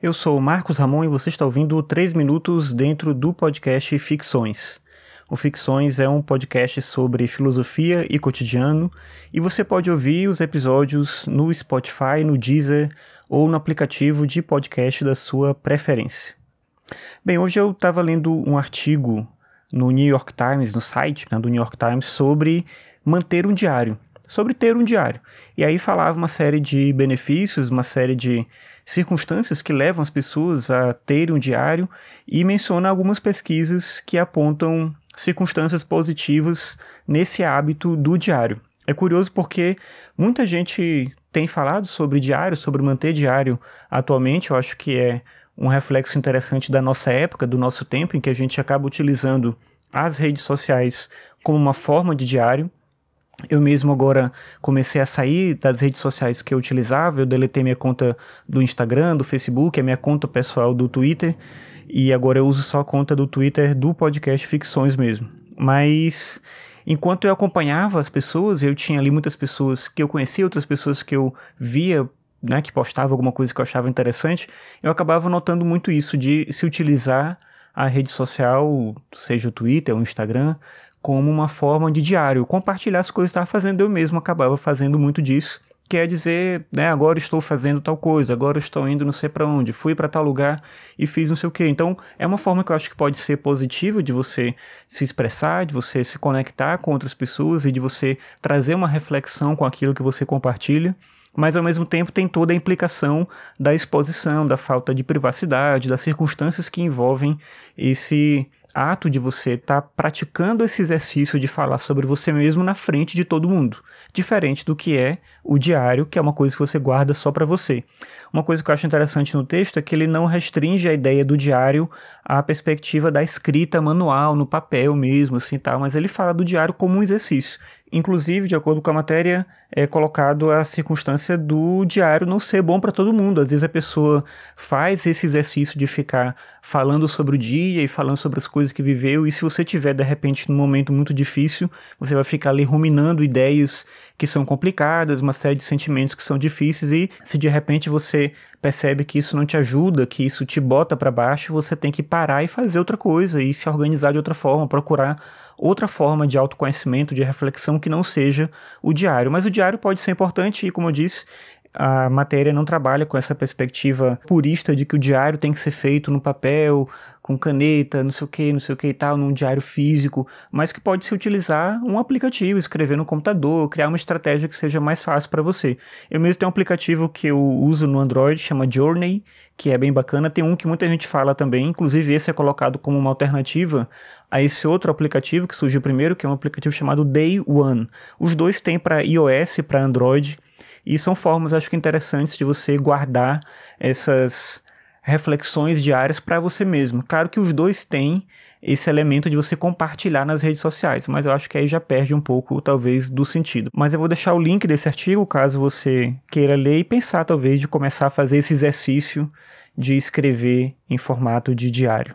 Eu sou o Marcos Ramon e você está ouvindo 3 minutos dentro do podcast Ficções. O Ficções é um podcast sobre filosofia e cotidiano e você pode ouvir os episódios no Spotify, no Deezer ou no aplicativo de podcast da sua preferência. Bem, hoje eu estava lendo um artigo no New York Times, no site né, do New York Times, sobre manter um diário, sobre ter um diário. E aí falava uma série de benefícios, uma série de circunstâncias que levam as pessoas a terem um diário e menciona algumas pesquisas que apontam circunstâncias positivas nesse hábito do diário. É curioso porque muita gente tem falado sobre diário, sobre manter diário atualmente. Eu acho que é um reflexo interessante da nossa época, do nosso tempo, em que a gente acaba utilizando as redes sociais como uma forma de diário. Eu mesmo agora comecei a sair das redes sociais que eu utilizava, eu deletei minha conta do Instagram, do Facebook, a minha conta pessoal do Twitter, e agora eu uso só a conta do Twitter do podcast Ficções mesmo. Mas enquanto eu acompanhava as pessoas, eu tinha ali muitas pessoas que eu conhecia, outras pessoas que eu via, né, que postavam alguma coisa que eu achava interessante, eu acabava notando muito isso de se utilizar a rede social, seja o Twitter ou o Instagram, como uma forma de diário, compartilhar as coisas que estava fazendo. Eu mesmo acabava fazendo muito disso. Quer dizer, né, agora estou fazendo tal coisa, agora estou indo não sei para onde, fui para tal lugar e fiz não sei o que. Então, é uma forma que eu acho que pode ser positiva de você se expressar, de você se conectar com outras pessoas e de você trazer uma reflexão com aquilo que você compartilha mas ao mesmo tempo tem toda a implicação da exposição, da falta de privacidade, das circunstâncias que envolvem esse ato de você estar tá praticando esse exercício de falar sobre você mesmo na frente de todo mundo, diferente do que é o diário, que é uma coisa que você guarda só para você. Uma coisa que eu acho interessante no texto é que ele não restringe a ideia do diário à perspectiva da escrita manual, no papel mesmo, assim, tal, mas ele fala do diário como um exercício. Inclusive, de acordo com a matéria, é colocado a circunstância do diário não ser bom para todo mundo. Às vezes a pessoa faz esse exercício de ficar falando sobre o dia e falando sobre as coisas que viveu, e se você tiver de repente num momento muito difícil, você vai ficar ali ruminando ideias que são complicadas, uma série de sentimentos que são difíceis e se de repente você percebe que isso não te ajuda, que isso te bota para baixo, você tem que parar e fazer outra coisa e se organizar de outra forma, procurar outra forma de autoconhecimento, de reflexão que não seja o diário. Mas o diário pode ser importante e, como eu disse, a matéria não trabalha com essa perspectiva purista de que o diário tem que ser feito no papel, com caneta, não sei o que, não sei o que e tal, num diário físico, mas que pode se utilizar um aplicativo, escrever no computador, criar uma estratégia que seja mais fácil para você. Eu mesmo tenho um aplicativo que eu uso no Android, chama Journey, que é bem bacana. Tem um que muita gente fala também, inclusive esse é colocado como uma alternativa a esse outro aplicativo que surgiu primeiro, que é um aplicativo chamado Day One. Os dois têm para iOS e para Android. E são formas, acho que interessantes de você guardar essas reflexões diárias para você mesmo. Claro que os dois têm esse elemento de você compartilhar nas redes sociais, mas eu acho que aí já perde um pouco, talvez, do sentido. Mas eu vou deixar o link desse artigo, caso você queira ler e pensar, talvez, de começar a fazer esse exercício de escrever em formato de diário.